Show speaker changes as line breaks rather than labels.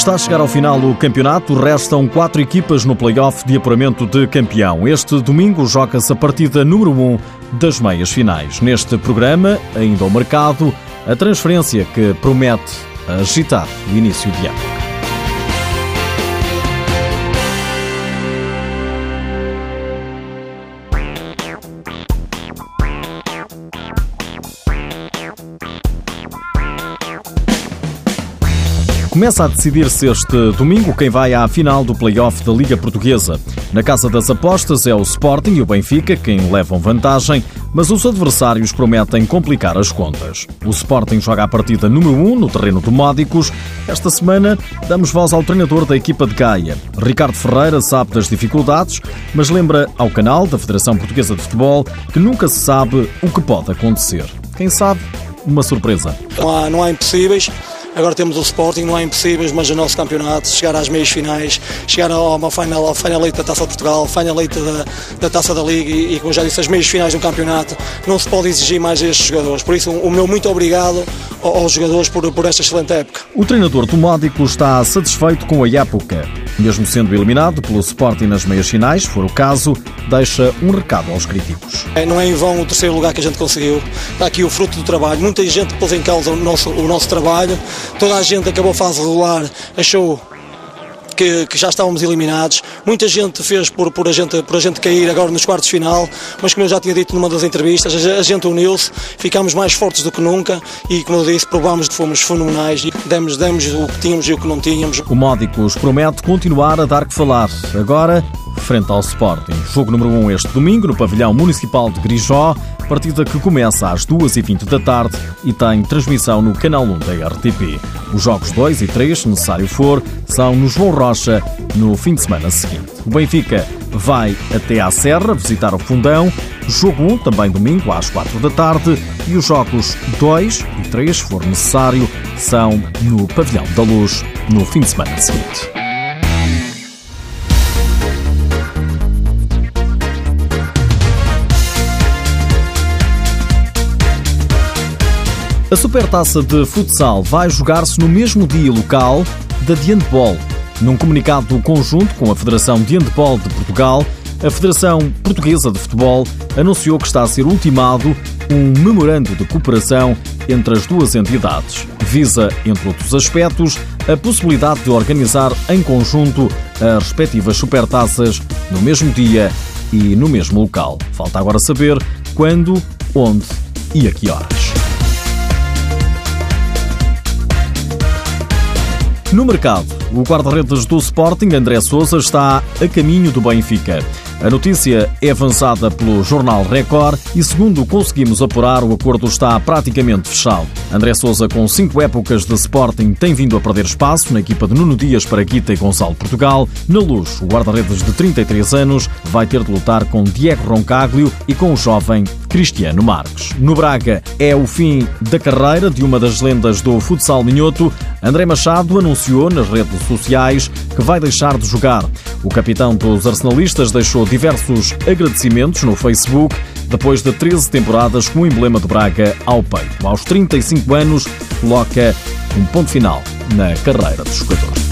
Está a chegar ao final o campeonato, restam quatro equipas no play-off de apuramento de campeão. Este domingo joga-se a partida número 1 um das meias finais. Neste programa, ainda ao mercado, a transferência que promete agitar o início de ano. Começa a decidir-se este domingo quem vai à final do play-off da Liga Portuguesa. Na casa das apostas é o Sporting e o Benfica quem levam vantagem, mas os adversários prometem complicar as contas. O Sporting joga a partida número 1 um no terreno do Módicos. Esta semana damos voz ao treinador da equipa de Gaia. Ricardo Ferreira sabe das dificuldades, mas lembra ao canal da Federação Portuguesa de Futebol que nunca se sabe o que pode acontecer. Quem sabe, uma surpresa.
Não há, não há impossíveis. Agora temos o Sporting, não há impossíveis, mas o nosso campeonato, chegar às meias finais, chegar a uma final, ao final da Taça de Portugal, final da, da Taça da Liga e, e, como já disse, as meias finais do campeonato, não se pode exigir mais a estes jogadores. Por isso, o meu muito obrigado aos jogadores por, por esta excelente época.
O treinador do Módico está satisfeito com a época. Mesmo sendo eliminado pelo Sporting nas meias finais, se for o caso, deixa um recado aos críticos.
É, não é em vão o terceiro lugar que a gente conseguiu. Está aqui o fruto do trabalho. Muita gente pôs em causa o nosso, o nosso trabalho. Toda a gente acabou a fase regular, achou que, que, já estávamos eliminados. Muita gente fez por, por, a gente, por a gente cair agora nos quartos de final, mas como eu já tinha dito numa das entrevistas, a, gente uniu-se, ficámos mais fortes do que nunca e, como eu disse, provámos que fomos fenomenais e demos, demos o que tínhamos e o que não tínhamos.
O Módicos promete continuar a dar que falar. Agora, frente ao Sporting. Jogo número 1 um este domingo no pavilhão municipal de Grijó, partida que começa às 2h20 da tarde e tem transmissão no canal 1 da RTP. Os jogos 2 e 3, se necessário for, são no João Rocha no fim de semana seguinte. O Benfica vai até à Serra visitar o Fundão. Jogo 1, também domingo, às 4 da tarde. E os jogos 2 e 3, se for necessário, são no Pavilhão da Luz no fim de semana seguinte. A Supertaça de Futsal vai jogar-se no mesmo dia local da de Handball. Num comunicado conjunto com a Federação de Handball de Portugal, a Federação Portuguesa de Futebol anunciou que está a ser ultimado um memorando de cooperação entre as duas entidades. Visa, entre outros aspectos, a possibilidade de organizar em conjunto as respectivas supertaças no mesmo dia e no mesmo local. Falta agora saber quando, onde e a que horas. No mercado, o guarda-redes do Sporting, André Sousa, está a caminho do Benfica. A notícia é avançada pelo jornal Record e, segundo conseguimos apurar, o acordo está praticamente fechado. André Sousa, com cinco épocas de Sporting, tem vindo a perder espaço na equipa de Nuno Dias, Paraguita e Gonçalo Portugal. Na luz, o guarda-redes de 33 anos vai ter de lutar com Diego Roncaglio e com o jovem Cristiano Marques. No Braga, é o fim da carreira de uma das lendas do futsal minhoto. André Machado anunciou nas redes sociais que vai deixar de jogar. O capitão dos arsenalistas deixou diversos agradecimentos no Facebook depois de 13 temporadas com o emblema de Braga ao peito. Aos 35 anos, coloca um ponto final na carreira do jogador.